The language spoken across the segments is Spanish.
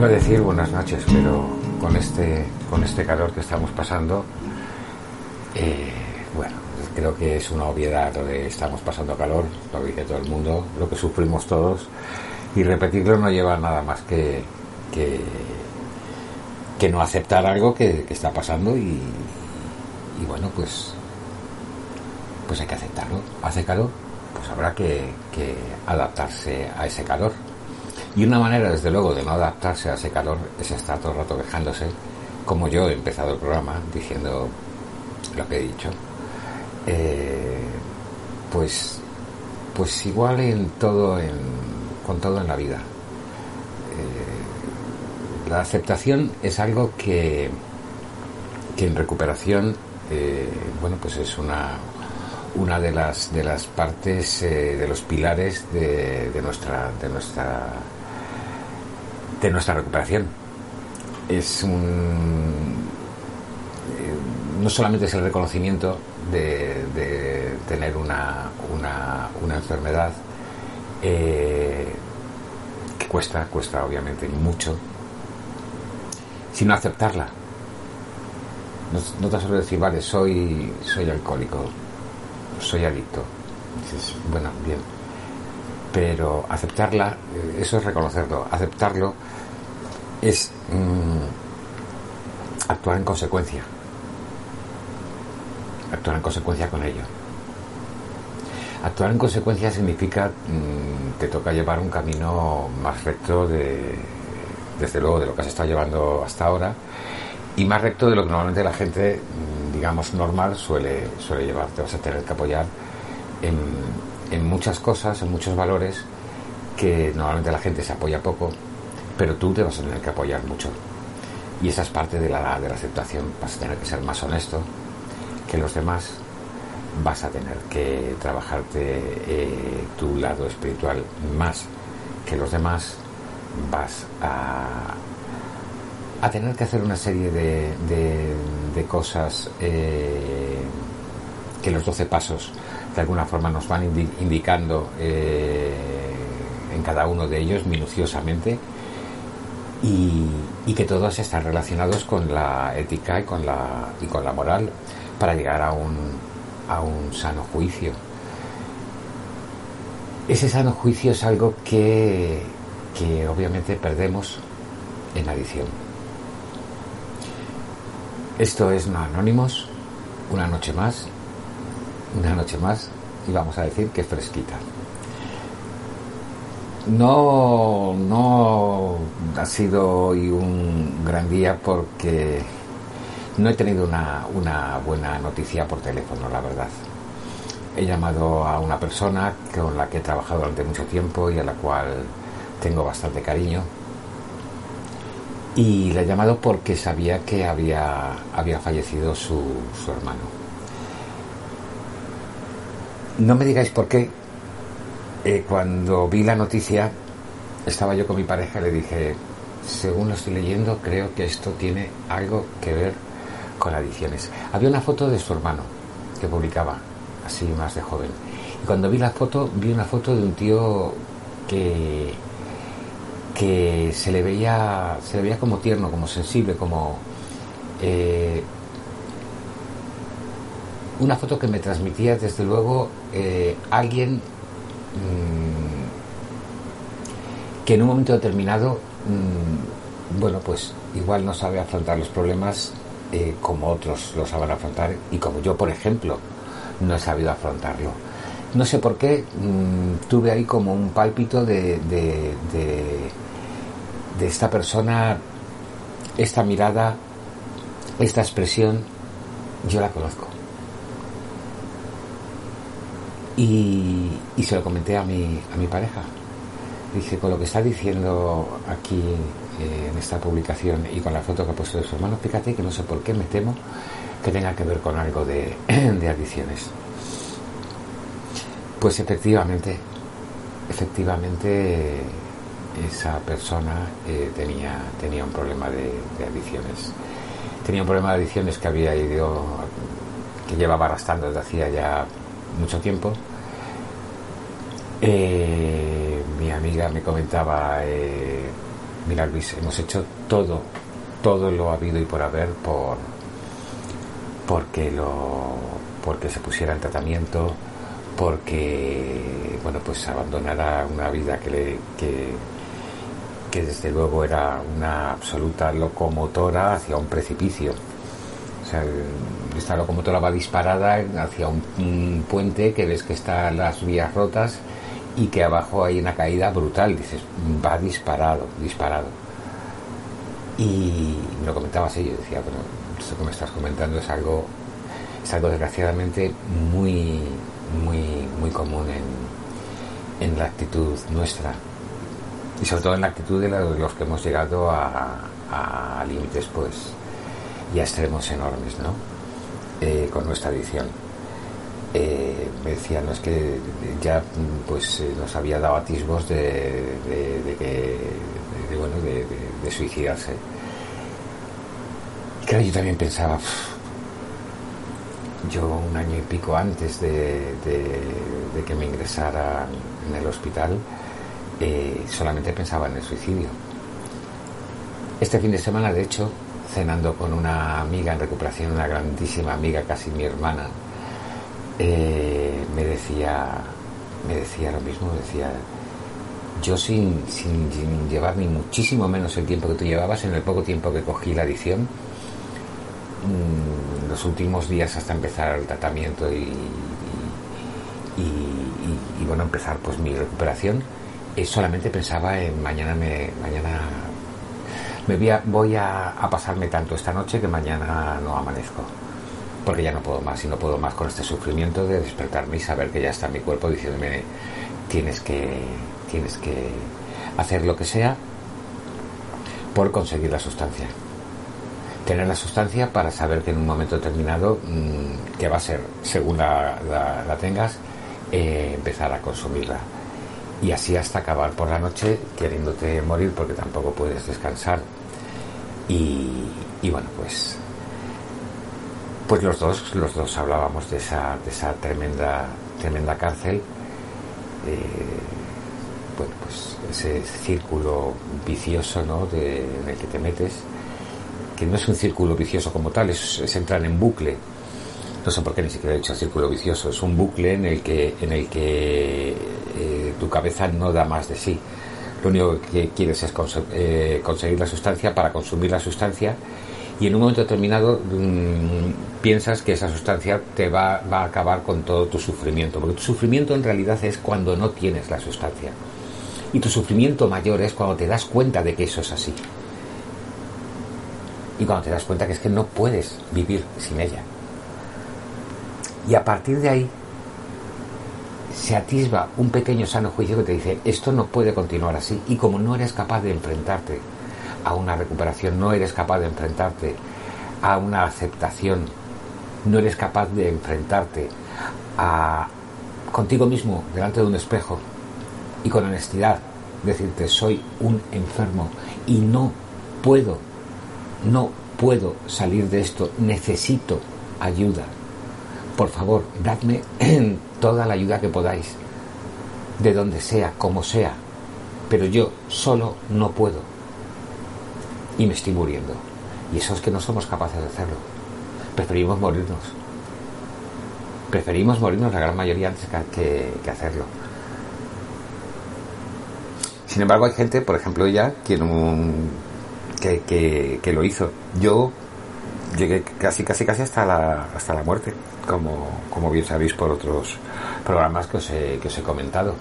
Iba decir buenas noches, pero con este, con este calor que estamos pasando, eh, bueno, creo que es una obviedad lo de estamos pasando calor, lo dice todo el mundo, lo que sufrimos todos, y repetirlo no lleva nada más que, que, no aceptar algo que, está pasando y, bueno, pues, pues hay que aceptarlo. Hace calor, pues habrá que, que adaptarse a ese calor. Y una manera, desde luego, de no adaptarse a ese calor es estar todo el rato quejándose, como yo he empezado el programa diciendo lo que he dicho. Eh, pues, pues igual en todo, en, con todo en la vida. Eh, la aceptación es algo que, que en recuperación, eh, bueno, pues es una, una de las de las partes de los pilares de, de nuestra de nuestra de nuestra recuperación. Es un. Eh, no solamente es el reconocimiento de, tener una, una, enfermedad eh, que cuesta, cuesta obviamente mucho, sino aceptarla. No, te solo decir, vale, soy, soy alcohólico, soy adicto. Dices, bueno, bien. Pero aceptarla, eh, eso es reconocerlo. Aceptarlo es mm, actuar en consecuencia. Actuar en consecuencia con ello. Actuar en consecuencia significa mm, te toca llevar un camino más recto de, desde luego, de lo que has estado llevando hasta ahora y más recto de lo que normalmente la gente, mm, digamos, normal suele, suele llevar. Te vas a tener que apoyar en, en muchas cosas, en muchos valores que normalmente la gente se apoya poco pero tú te vas a tener que apoyar mucho. Y esa es parte de la, de la aceptación. Vas a tener que ser más honesto que los demás. Vas a tener que trabajarte eh, tu lado espiritual más que los demás. Vas a, a tener que hacer una serie de, de, cosas eh, que los 12 pasos de alguna forma nos van indicando eh, en cada uno de ellos minuciosamente y, que todos están relacionados con la ética y con la, y con la moral para llegar a un, a un sano juicio. Ese sano juicio es algo que, que obviamente perdemos en adición. Esto es no Anónimos, una noche más, una noche más, y vamos a decir que fresquita. No, no ha sido hoy un gran día porque no he tenido una, buena noticia por teléfono, la verdad. He llamado a una persona con la que he trabajado durante mucho tiempo y a la cual tengo bastante cariño. Y le he llamado porque sabía que había, había fallecido su, su hermano. No me digáis por qué, eh, cuando vi la noticia, estaba yo con mi pareja y le dije, según lo estoy leyendo, creo que esto tiene algo que ver con adicciones. Había una foto de su hermano que publicaba, así más de joven. Y cuando vi la foto, vi una foto de un tío que, que se le veía, se le veía como tierno, como sensible, como eh, una foto que me transmitía desde luego eh, alguien Mm, que en un momento determinado, mm, bueno, pues igual no sabe afrontar los problemas eh, como otros lo saben afrontar y como yo, por ejemplo, no he sabido afrontarlo. No sé por qué, mm, tuve ahí como un pálpito de, de esta persona, esta mirada, esta expresión, yo la conozco. Y, se lo comenté a mi, a mi pareja. Dije, con lo que está diciendo aquí eh, en esta publicación y con la foto que ha puesto de su hermano, fíjate que no sé por qué me temo que tenga que ver con algo de, de adicciones. Pues efectivamente, efectivamente esa persona eh, tenía, tenía un problema de, de, adicciones. Tenía un problema de adicciones que había ido, que llevaba arrastrando desde hacía ya mucho tiempo eh, mi amiga me comentaba, eh, mira Luis, hemos hecho todo, todo lo habido y por haber por porque lo porque se pusiera en tratamiento, porque bueno pues abandonara una vida que le que, que desde luego era una absoluta locomotora hacia un precipicio. Esta locomotora va disparada hacia un, puente que ves que están las vías rotas y que abajo hay una caída brutal. Dices, va disparado, disparado. Y me lo comentaba así, yo decía, bueno, esto que me estás comentando es algo, es algo desgraciadamente muy, muy, muy común en, en la actitud nuestra y sobre todo en la actitud de los que hemos llegado a límites pues y a extremos enormes ¿no? Eh, con nuestra edición eh, me decían no es que ya pues eh, nos había dado atisbos de, de, que de, bueno de, suicidarse y claro yo también pensaba yo un año y pico antes de, que me ingresara en el hospital eh, solamente pensaba en el suicidio. Este fin de semana, de hecho, cenando con una amiga en recuperación, una grandísima amiga, casi mi hermana, eh, me decía, me decía lo mismo, decía, yo sin, sin, llevar ni muchísimo menos el tiempo que tú llevabas, en el poco tiempo que cogí la edición, mm, los últimos días hasta empezar el tratamiento y, y, bueno, empezar pues mi recuperación, solamente pensaba en mañana me mañana me voy, a, voy a, pasarme tanto esta noche que mañana no amanezco. Porque ya no puedo más y no puedo más con este sufrimiento de despertarme y saber que ya está mi cuerpo diciéndome tienes que tienes que hacer lo que sea por conseguir la sustancia. Tener la sustancia para saber que en un momento determinado mm, que va a ser según la, la, tengas eh, empezar a consumirla y así hasta acabar por la noche queriéndote morir porque tampoco puedes descansar. Y, bueno pues pues los dos los dos hablábamos de esa de esa tremenda tremenda cárcel. Eh, bueno pues ese círculo vicioso ¿no? de, en el que te metes que no es un círculo vicioso como tal es, es entrar en bucle no sé por qué ni siquiera he dicho círculo vicioso es un bucle en el que en el que eh, tu cabeza no da más de sí. Lo único que quieres es eh, conseguir la sustancia para consumir la sustancia y en un momento determinado mm, piensas que esa sustancia te va, va, a acabar con todo tu sufrimiento, porque tu sufrimiento en realidad es cuando no tienes la sustancia. Y tu sufrimiento mayor es cuando te das cuenta de que eso es así. Y cuando te das cuenta que es que no puedes vivir sin ella. Y a partir de ahí se atisba un pequeño sano juicio que te dice, esto no puede continuar así. Y como no eres capaz de enfrentarte a una recuperación, no eres capaz de enfrentarte a una aceptación, no eres capaz de enfrentarte a contigo mismo delante de un espejo y con honestidad decirte soy un enfermo y no puedo, no puedo salir de esto, necesito ayuda. Por favor, dadme toda la ayuda que podáis, de donde sea, como sea, pero yo solo no puedo. Y me estoy muriendo. Y eso es que no somos capaces de hacerlo. Preferimos morirnos. Preferimos morirnos la gran mayoría antes que, hacerlo. Sin embargo, hay gente, por ejemplo, ella, quien que, que, lo hizo. Yo llegué casi, casi, casi hasta la, hasta la muerte, como, como bien sabéis por otros programas que os he, que os he comentado.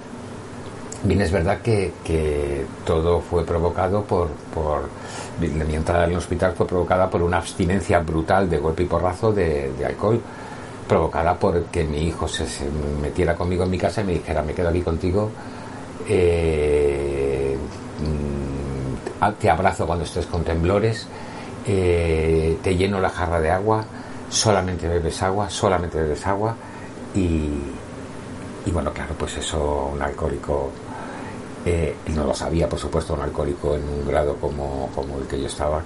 Bien, es verdad que, que todo fue provocado por, por. Mi entrada en el hospital fue provocada por una abstinencia brutal de golpe y porrazo de, de alcohol, provocada por que mi hijo se, metiera conmigo en mi casa y me dijera: Me quedo aquí contigo, eh, mm, te abrazo cuando estés con temblores, eh, te lleno la jarra de agua, solamente bebes agua, solamente bebes agua y, y bueno, claro, pues eso un alcohólico, eh, no lo sabía, por supuesto, un alcohólico en un grado como, el que yo estaba,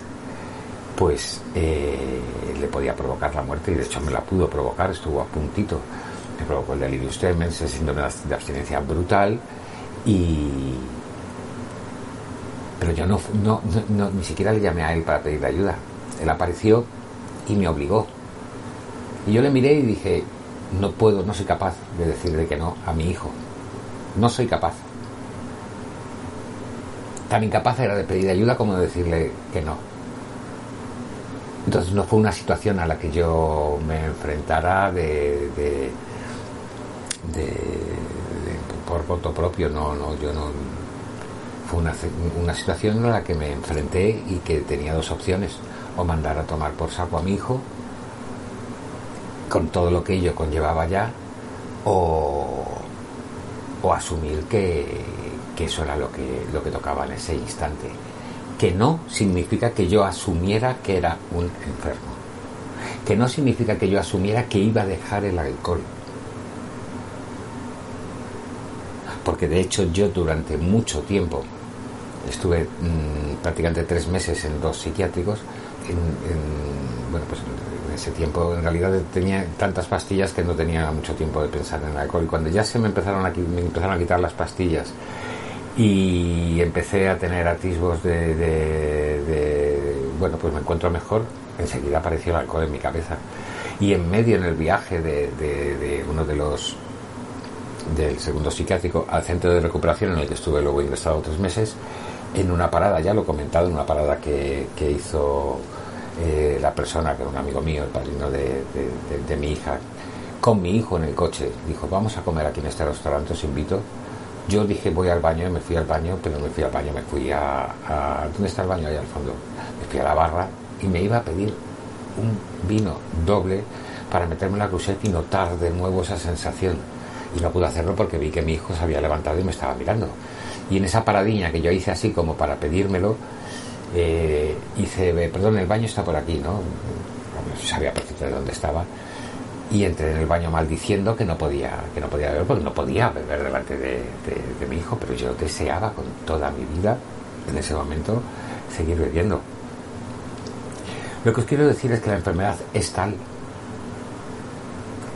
pues eh, le podía provocar la muerte y de hecho me la pudo provocar, estuvo a puntito. Me provocó el delirium tremens, el síndrome de abstinencia brutal y... Pero yo no, no, ni siquiera le llamé a él para pedirle ayuda. Él apareció y me obligó. Y yo le miré y dije, no puedo, no soy capaz de decirle que no a mi hijo. No soy capaz. Tan incapaz era de pedir ayuda como de decirle que no. Entonces no fue una situación a la que yo me enfrentara de, de, por voto propio, no, no, yo no. Fue una, una situación en la que me enfrenté y que tenía dos opciones, o mandar a tomar por saco a mi hijo, con todo lo que ello conllevaba ya, o, o asumir que, que eso era lo que, lo que tocaba en ese instante que no significa que yo asumiera que era un enfermo, que no significa que yo asumiera que iba a dejar el alcohol. Porque de hecho yo durante mucho tiempo estuve mm, prácticamente tres meses en dos psiquiátricos. En, bueno, pues ese tiempo en realidad tenía tantas pastillas que no tenía mucho tiempo de pensar en el alcohol. Y cuando ya se me empezaron a, me empezaron a quitar las pastillas y empecé a tener atisbos de, bueno, pues me encuentro mejor, enseguida apareció el alcohol en mi cabeza. Y en medio, en el viaje de, uno de los del segundo psiquiátrico al centro de recuperación en el que estuve luego ingresado tres meses, en una parada, ya lo he comentado, en una parada que, hizo eh, la persona, que era un amigo mío, el padrino de, mi hija, con mi hijo en el coche, dijo, vamos a comer aquí en este restaurante, os invito yo dije voy al baño me fui al baño, pero no me fui al baño, me fui a, ¿Dónde está el baño? Ahí al fondo. Me fui a la barra y me iba a pedir un vino doble para meterme en la cruzeta y notar de nuevo esa sensación. Y no pude hacerlo porque vi que mi hijo se había levantado y me estaba mirando. Y en esa paradiña que yo hice así como para pedírmelo, eh, hice, perdón, el baño está por aquí, ¿no? Sabía perfectamente de dónde estaba. Y entré en el baño maldiciendo que no podía que no podía beber porque no podía beber delante de, mi hijo pero yo deseaba con toda mi vida en ese momento seguir bebiendo. Lo que os quiero decir es que la enfermedad es tal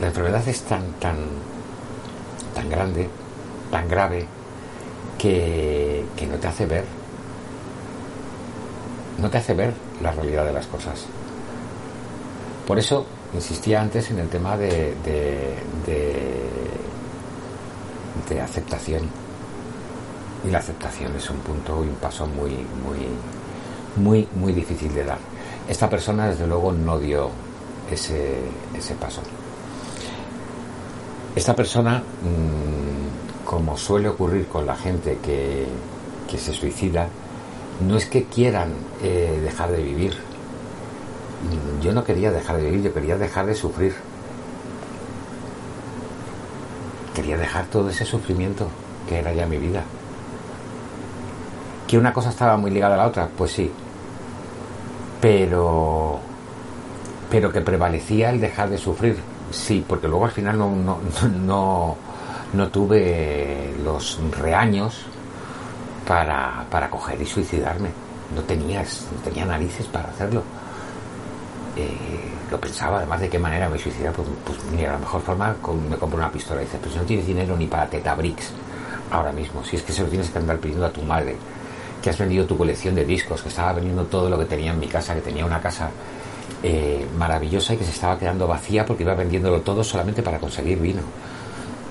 la enfermedad es tan tan tan grande tan grave que no te hace ver no te hace ver la realidad de las cosas por eso insistía antes en el tema de, de, aceptación. Y la aceptación es un punto y un paso muy, muy, muy, muy difícil de dar. Esta persona, desde luego, no dio ese, ese paso. Esta persona, mm, como suele ocurrir con la gente que, que se suicida, no es que quieran eh, dejar de vivir, yo no quería dejar de vivir, yo quería dejar de sufrir. Quería dejar todo ese sufrimiento que era ya mi vida. Que una cosa estaba muy ligada a la otra, pues sí. Pero pero que prevalecía el dejar de sufrir, sí, porque luego al final no, no, no, no tuve los reaños para, para coger y suicidarme. No tenías, no tenía narices para hacerlo. Eh, lo pensaba, además de qué manera me suicidar, pues, pues mira, la mejor forma me compro una pistola y dice, pues no tienes dinero ni para Tetabricks ahora mismo, si es que se lo tienes que andar pidiendo a tu madre, que has vendido tu colección de discos, que estaba vendiendo todo lo que tenía en mi casa, que tenía una casa eh, maravillosa y que se estaba quedando vacía porque iba vendiéndolo todo solamente para conseguir vino.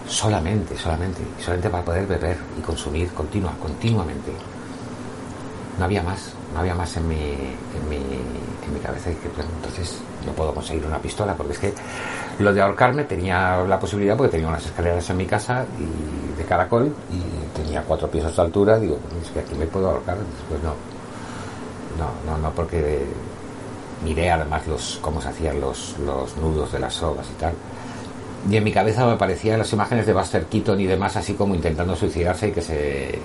Solamente, solamente, solamente para poder beber y consumir continua, continuamente. No había más no había más en mi, en mi, en mi cabeza. Y entonces no puedo conseguir una pistola, porque es que lo de ahorcarme tenía la posibilidad, porque tenía unas escaleras en mi casa y de caracol y tenía cuatro pisos de altura. Digo, es que aquí me puedo ahorcar. Pues no, no, no, no, porque miré además los cómo se hacían los, los nudos de las sogas y tal. Y en mi cabeza me parecían las imágenes de Buster Keaton y demás, así como intentando suicidarse y que se.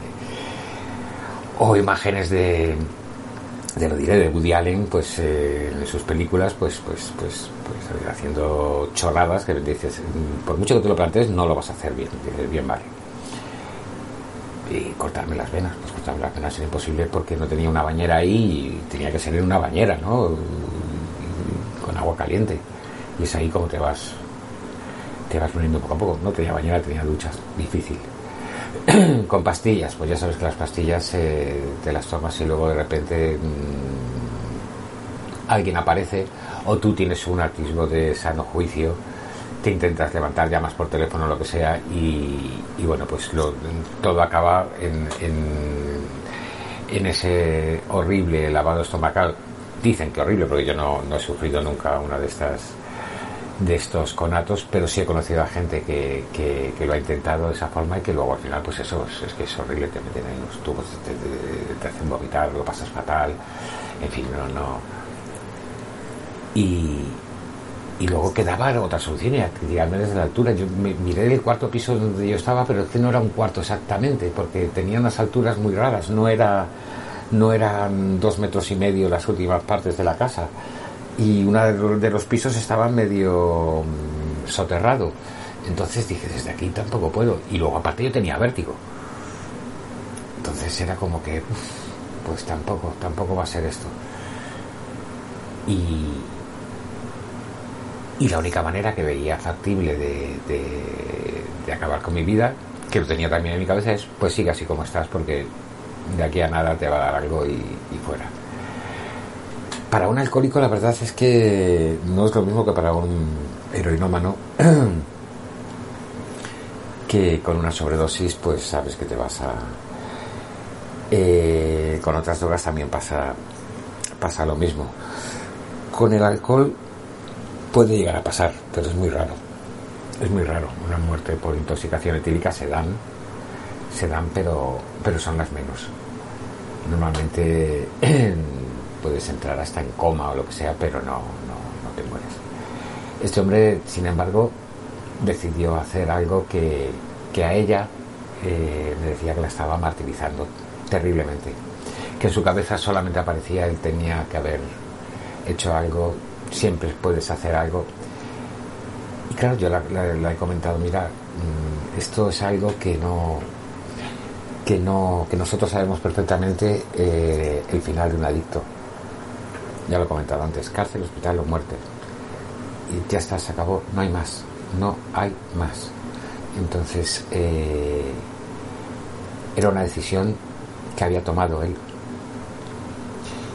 o imágenes de, de lo diré de Woody Allen pues eh, en sus películas pues pues pues pues haciendo chorradas que dices por mucho que tú lo plantees no lo vas a hacer bien bien vale y cortarme las venas pues cortarme las venas era imposible porque no tenía una bañera ahí y tenía que ser en una bañera no con agua caliente y es ahí como te vas te vas poniendo poco a poco. No tenía bañera tenía duchas. Difícil. Con pastillas, pues ya sabes que las pastillas eh, te las tomas y luego de repente mm, alguien aparece o tú tienes un atisbo de sano juicio, te intentas levantar, llamas por teléfono, lo que sea, y, bueno, pues lo, todo acaba en, en, ese horrible lavado estomacal. Dicen que horrible, porque yo no he sufrido nunca una de estas de estos conatos, pero sí he conocido a gente que, que, lo ha intentado de esa forma y que luego al final, pues eso es, que es horrible, te meten en los tubos, te, hacen vomitar, lo pasas fatal, en fin, no, no. Y, y luego quedaba otra solución, y tirarme desde la altura. Yo miré el cuarto piso donde yo estaba, pero es que no era un cuarto exactamente, porque tenía unas alturas muy raras, no era no eran dos metros y medio las últimas partes de la casa y uno de los pisos estaba medio mm, soterrado. Entonces dije, desde aquí tampoco puedo. Y luego aparte yo tenía vértigo. Entonces era como que, pues tampoco, tampoco va a ser esto. Y, y la única manera que veía factible de, de, acabar con mi vida, que lo tenía también en mi cabeza, es pues sigue así como estás, porque de aquí a nada te va a dar algo y fuera. Para un alcohólico la verdad es que no es lo mismo que para un heroinómano que con una sobredosis pues sabes que te vas a... Eh, con otras drogas también pasa, pasa lo mismo. Con el alcohol puede llegar a pasar, pero es muy raro. Es muy raro. Una muerte por intoxicación etílica se dan, se dan, pero, pero son las menos. Normalmente puedes entrar hasta en coma o lo que sea, pero no, no, no te mueres. Este hombre, sin embargo, decidió hacer algo que, que a ella eh, le decía que la estaba martirizando terriblemente. Que en su cabeza solamente aparecía él tenía que haber hecho algo, siempre puedes hacer algo. Y claro, yo le he comentado, mira, mm, esto es algo que no, que no, que nosotros sabemos perfectamente eh, el final de un adicto ya lo he comentado antes, cárcel, hospital o muerte. Y ya está, se acabó, no hay más, no hay más. Entonces, eh, era una decisión que había tomado él.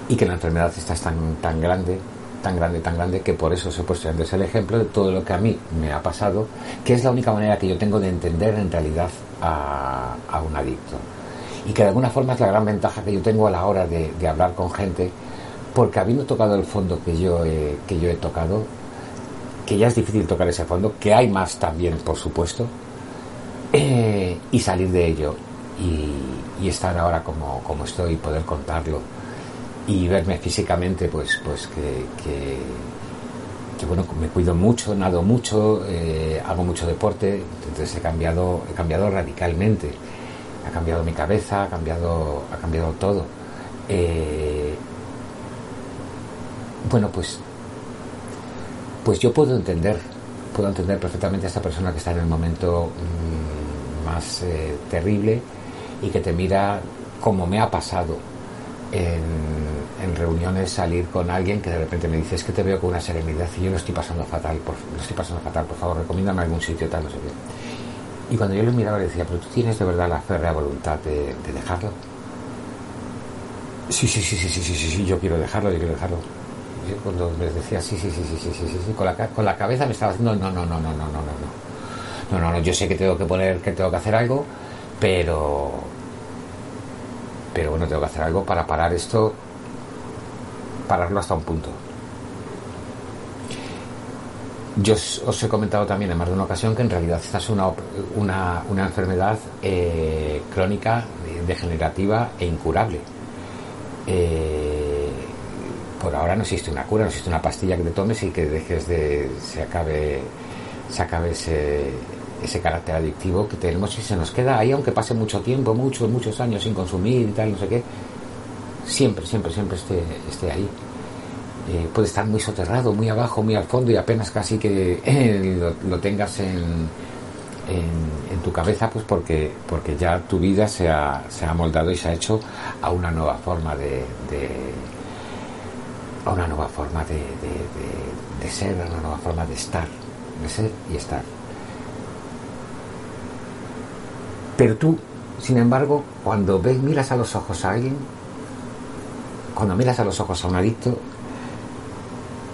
Y que la enfermedad está tan, tan grande, tan grande, tan grande, que por eso se ha puesto antes el ejemplo de todo lo que a mí me ha pasado, que es la única manera que yo tengo de entender en realidad a, un adicto. Y que de alguna forma es la gran ventaja que yo tengo a la hora de hablar con gente porque habiendo tocado el fondo que yo he, que yo he tocado, que ya es difícil tocar ese fondo, que hay más también, por supuesto, eh, y salir de ello y, estar ahora como, como, estoy, poder contarlo y verme físicamente, pues, pues que, que, bueno, me cuido mucho, nado mucho, eh, hago mucho deporte, entonces he cambiado, he cambiado radicalmente, ha cambiado mi cabeza, ha cambiado, ha cambiado todo. Eh, bueno, pues, pues yo puedo entender, puedo entender perfectamente a esta persona que está en el momento mm, más eh, terrible y que te mira como me ha pasado en, reuniones salir con alguien que de repente me dice es que te veo con una serenidad y yo lo estoy pasando fatal, por, lo estoy pasando fatal, por favor, recomiéndame algún sitio tal, no sé qué. Y cuando yo le miraba le decía, pero tú tienes de verdad la férrea voluntad de, de dejarlo. Sí, sí, sí, sí, sí, sí, sí, sí, yo quiero dejarlo, yo quiero dejarlo cuando me decía sí, sí, sí, sí, sí, sí, sí, con la, con la cabeza me estaba haciendo no, no, no, no, no, no, no, no, no, no, no, yo sé que tengo que poner, que tengo que hacer algo, pero, pero bueno, tengo que hacer algo para parar esto, pararlo hasta un punto. Yo os he comentado también en más de una ocasión que en realidad esta es una, una, una enfermedad eh, crónica, degenerativa e incurable. Eh, por ahora no existe una cura, no existe una pastilla que te tomes y que dejes de se acabe se acabe ese, ese carácter adictivo que tenemos y se nos queda ahí aunque pase mucho tiempo, muchos, muchos años sin consumir y tal, no sé qué, siempre, siempre, siempre esté, esté ahí. Eh, puede estar muy soterrado, muy abajo, muy al fondo y apenas casi que eh, lo, tengas en, en, tu cabeza, pues porque, porque ya tu vida se ha, se ha moldado y se ha hecho a una nueva forma de a una nueva forma de, de, ser, a una nueva forma de estar, de ser y estar. Pero tú sin embargo, cuando ves, miras a los ojos a alguien, cuando miras a los ojos a un adicto,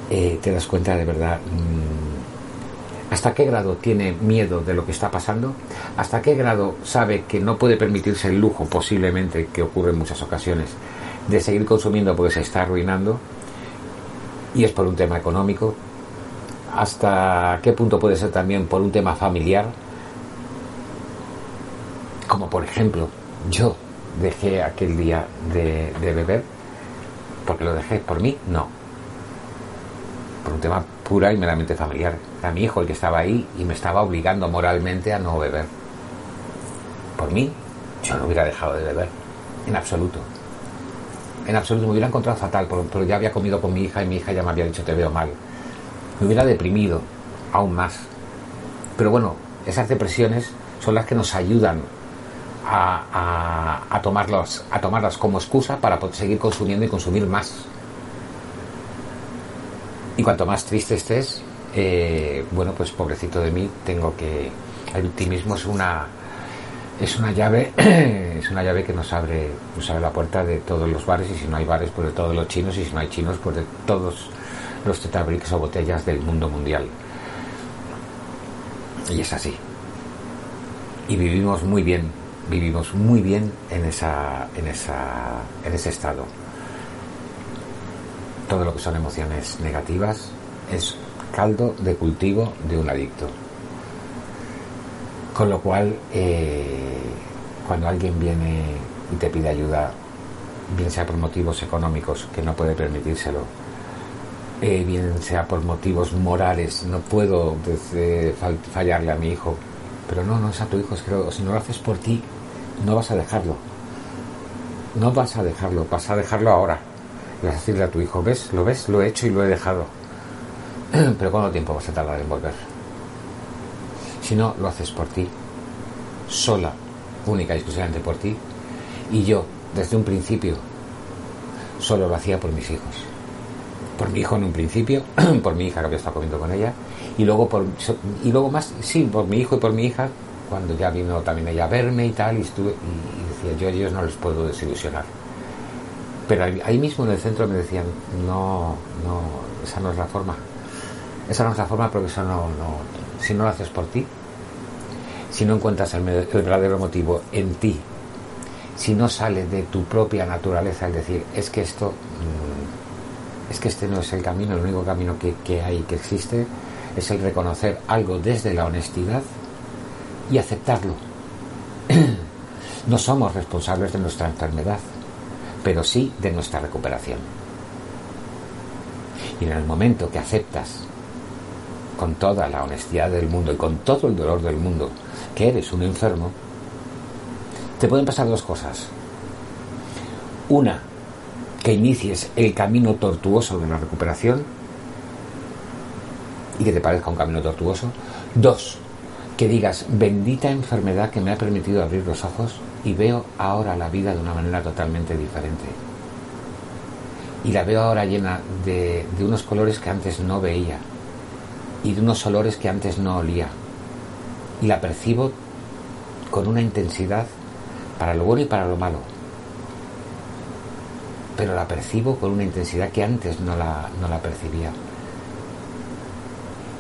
eh, te das cuenta de verdad mm, hasta qué grado tiene miedo de lo que está pasando, hasta qué grado sabe que no puede permitirse el lujo posiblemente que ocurre en muchas ocasiones de seguir consumiendo porque se está arruinando y es por un tema económico, hasta qué punto puede ser también por un tema familiar, como por ejemplo yo dejé aquel día de, beber, porque lo dejé por mí, no, por un tema pura y meramente familiar. Era mi hijo el que estaba ahí y me estaba obligando moralmente a no beber. Por mí, yo no hubiera dejado de beber, en absoluto. En absoluto, me hubiera encontrado fatal, pero ya había comido con mi hija y mi hija ya me había dicho te veo mal. Me hubiera deprimido aún más. Pero bueno, esas depresiones son las que nos ayudan a, a, tomarlas, a tomarlas como excusa para seguir consumiendo y consumir más. Y cuanto más triste estés, eh, bueno, pues pobrecito de mí, tengo que... El victimismo es una es una llave es una llave que nos abre nos abre la puerta de todos los bares y si no hay bares pues de todos los chinos y si no hay chinos pues de todos los tetabriques o botellas del mundo mundial. Y es así. Y vivimos muy bien vivimos muy bien en esa en esa en ese estado. Todo lo que son emociones negativas es caldo de cultivo de un adicto. Con lo cual, eh, cuando alguien viene y te pide ayuda, bien sea por motivos económicos, que no puede permitírselo, eh, bien sea por motivos morales, no puedo fallarle a mi hijo, pero no, no es a tu hijo, es que si no lo haces por ti, no vas a dejarlo. No vas a dejarlo, vas a dejarlo ahora y vas a decirle a tu hijo, ¿ves? ¿Lo ves? Lo he hecho y lo he dejado. Pero ¿cuánto tiempo vas a tardar en volver? Si no, lo haces por ti, sola, única y exclusivamente por ti. Y yo, desde un principio, solo lo hacía por mis hijos. Por mi hijo en un principio, por mi hija que había estado comiendo con ella, y luego por y luego más, sí, por mi hijo y por mi hija, cuando ya vino también ella a verme y tal, y estuve, y, decía, yo a ellos no les puedo desilusionar pero ahí mismo en el centro me decían, no, no, esa no es la forma. Esa no es la forma porque eso no, no si no lo haces por ti, si no encuentras el, verdadero motivo en ti, si no sale de tu propia naturaleza el decir, es que esto, mm, es que este no es el camino, el único camino que, que hay, que existe, es el reconocer algo desde la honestidad y aceptarlo. no somos responsables de nuestra enfermedad pero sí de nuestra recuperación. Y en el momento que aceptas con toda la honestidad del mundo y con todo el dolor del mundo que eres un enfermo, te pueden pasar dos cosas. Una, que inicies el camino tortuoso de la recuperación y que te parezca un camino tortuoso. Dos, que digas, bendita enfermedad que me ha permitido abrir los ojos y veo ahora la vida de una manera totalmente diferente. Y la veo ahora llena de, unos colores que antes no veía y de unos olores que antes no olía. Y la percibo con una intensidad para lo bueno y para lo malo. Pero la percibo con una intensidad que antes no la, no la percibía.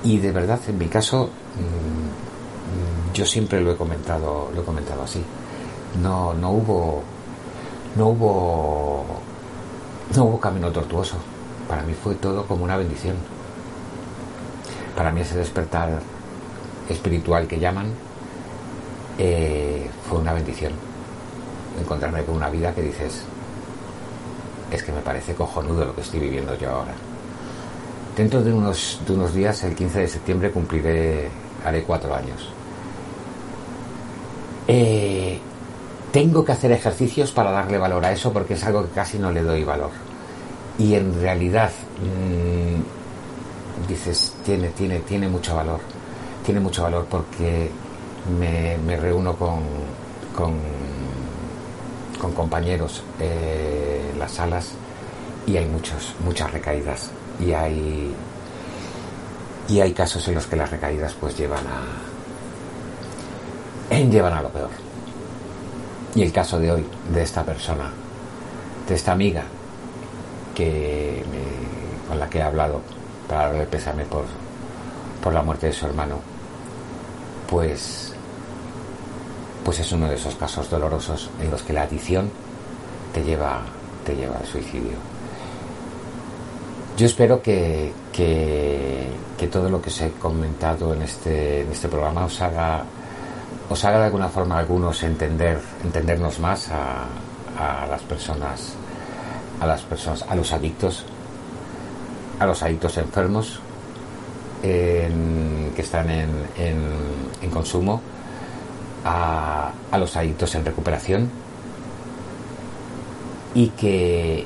Y de verdad, en mi caso, mm, yo siempre lo he comentado, lo he comentado así no, no hubo, no hubo, no hubo camino tortuoso. Para mí fue todo como una bendición. Para mí ese despertar espiritual que llaman eh, fue una bendición. Encontrarme con una vida que dices, es que me parece cojonudo lo que estoy viviendo yo ahora. Dentro de unos, de unos días, el 15 de septiembre, cumpliré, haré cuatro años. Eh, tengo que hacer ejercicios para darle valor a eso porque es algo que casi no le doy valor. Y en realidad, mm, dices, tiene, tiene, tiene mucho valor. Tiene mucho valor porque me, reúno con, con, compañeros en las salas y hay muchos, muchas recaídas. Y hay, y hay casos en los que las recaídas pues llevan a, llevan a lo peor Y el caso de hoy, de esta persona, de esta amiga que con la que he hablado para darle pésame por, por la muerte de su hermano, pues, pues es uno de esos casos dolorosos en los que la adicción te lleva, te lleva al suicidio. Yo espero que, que, todo lo que os he comentado en este, en este programa os haga, os haga de alguna forma algunos entender, entendernos más a, a las personas, a las personas, a los adictos, a los adictos enfermos que están en, en, consumo, a, a los adictos en recuperación y que,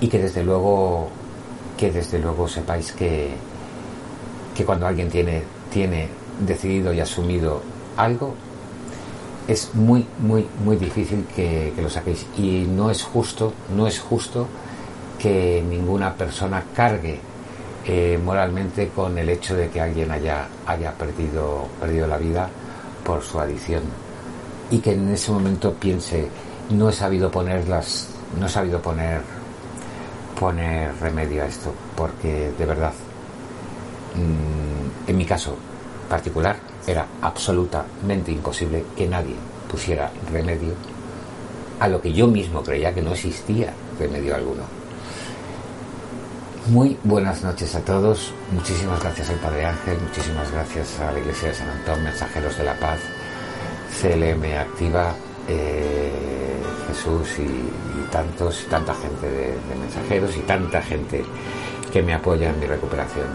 y que desde luego que desde luego sepáis que, que cuando alguien tiene, tiene decidido y asumido algo, es muy, muy, muy difícil que, lo saquéis. Y no es justo, no es justo que ninguna persona cargue eh, moralmente con el hecho de que alguien haya, perdido, la vida por su adicción. Y que en ese momento piense, no he sabido poner las, no he sabido poner poner remedio a esto, porque de verdad, mm, en mi caso particular, era absolutamente imposible que nadie pusiera remedio a lo que yo mismo creía que no existía remedio alguno. Muy buenas noches a todos, muchísimas gracias al Padre Ángel, muchísimas gracias a la Iglesia de San Antón, Mensajeros de la Paz, CLM Activa, eh, Jesús y, tantos, y tanta gente de, mensajeros y tanta gente que me apoya en mi recuperación.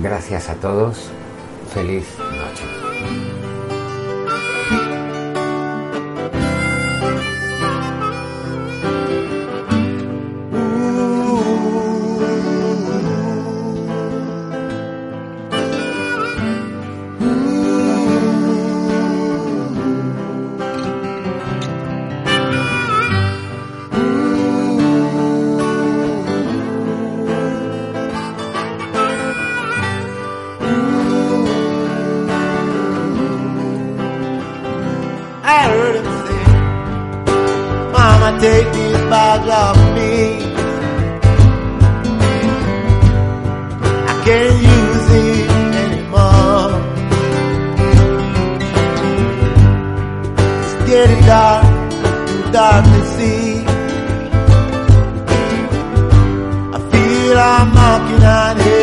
Gracias a todos, feliz noche. mama, take these bag off me. I can't use it anymore. It's getting dark, too dark to see. I feel I'm mocking on it.